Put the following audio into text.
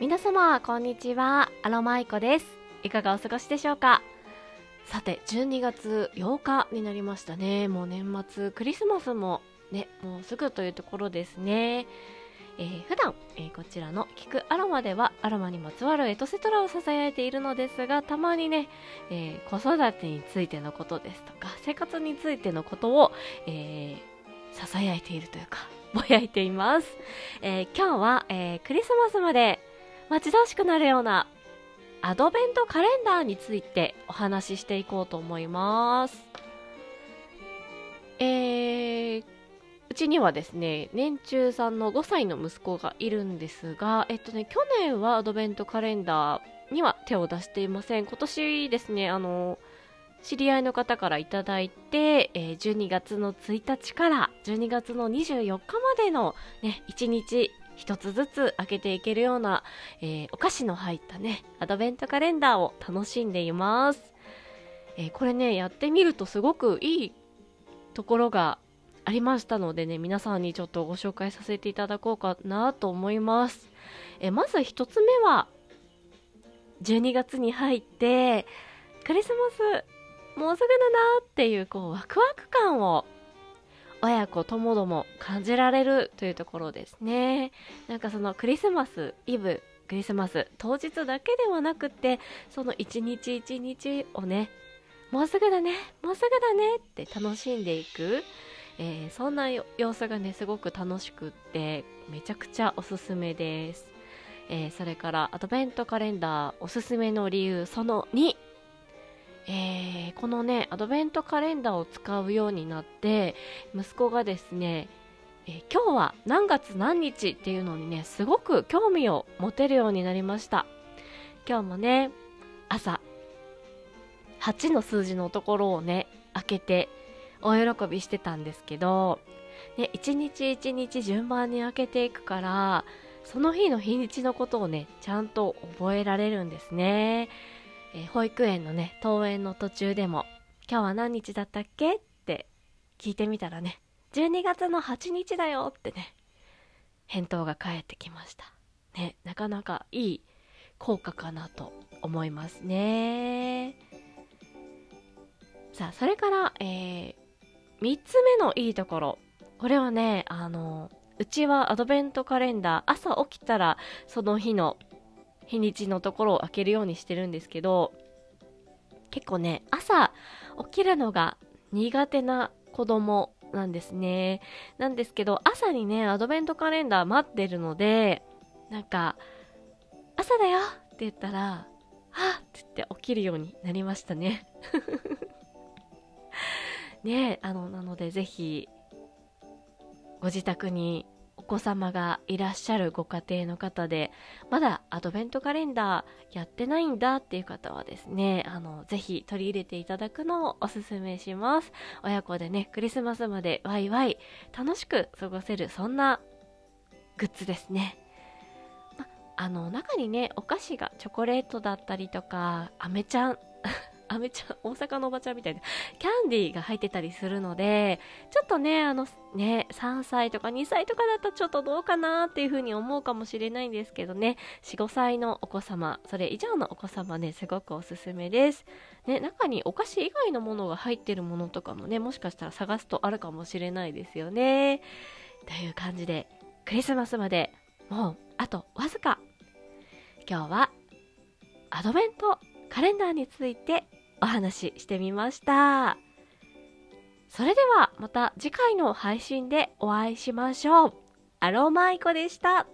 皆様こんにちは。アロマイコです。いかがお過ごしでしょうか？さて12月8日になりましたね。もう年末クリスマスもねもうすぐというところですね。えー、普段、えー、こちらの聞くアロマではアロマにまつわるエトセトラをささやいているのですがたまにね、えー、子育てについてのことですとか生活についてのことを、えささやいているというかぼやいています、え今日は、えクリスマスまで待ち遠しくなるようなアドベントカレンダーについてお話ししていこうと思いますえーうちにはですね、年中さんの5歳の息子がいるんですが、えっとね、去年はアドベントカレンダーには手を出していません。今年ですね、あの、知り合いの方からいただいて、えー、12月の1日から12月の24日までのね、1日1つずつ開けていけるような、えー、お菓子の入ったね、アドベントカレンダーを楽しんでいます。えー、これね、やってみるとすごくいいところがありましたのでね、皆さんにちょっとご紹介させていただこうかなと思います。えまず1つ目は、12月に入って、クリスマスもうすぐだなっていうこうワクワク感を親子ともども感じられるというところですね。なんかそのクリスマスイブクリスマス当日だけではなくてその一日一日をねもうすぐだねもうすぐだねって楽しんでいく。えー、そんな様子がねすごく楽しくってめちゃくちゃおすすめです、えー、それからアドベントカレンダーおすすめの理由その2えー、このねアドベントカレンダーを使うようになって息子がですね、え今日は何月何日っていうのにねすごく興味を持てるようになりました。今日もね朝8の数字のところをね開けて大喜びしてたんですけど、ね、一日一日順番に開けていくからその日の日にちのことをねちゃんと覚えられるんですね、えー、保育園のね登園の途中でも「今日は何日だったっけ?」って聞いてみたらね12月の8日だよってね返答が返ってきましたねなかなかいい効果かなと思いますねさあそれから、えー、3つ目のいいところ。これはね、あの、うちはアドベントカレンダー、朝起きたらその日の日にちのところを開けるようにしてるんですけど、結構ね、朝起きるのが苦手な子供なんですね。なんですけど、朝にね、アドベントカレンダー待ってるので、なんか、朝だよって言ったら、はっって言って起きるようになりましたね。ねあのなのでぜひご自宅に子様がいらっしゃるご家庭の方でまだアドベントカレンダーやってないんだっていう方はですねあのぜひ取り入れていただくのをおすすめします。親子でねクリスマスまでワイワイ楽しく過ごせるそんなグッズですね。まあの中にねお菓子がチョコレートだったりとかアメちゃんあめちゃん、大阪のおばちゃんみたいな、キャンディーが入ってたりするので、ちょっとね、あの、ね、3歳とか2歳とかだとちょっとどうかなっていうふうに思うかもしれないんですけどね、4、5歳のお子様、それ以上のお子様ね、すごくおすすめです。ね、中にお菓子以外のものが入ってるものとかもね、もしかしたら探すとあるかもしれないですよね。という感じで、クリスマスまでもうあとわずか。今日はアドベントカレンダーについてお話ししてみました。それではまた次回の配信でお会いしましょう。アロマイコでした。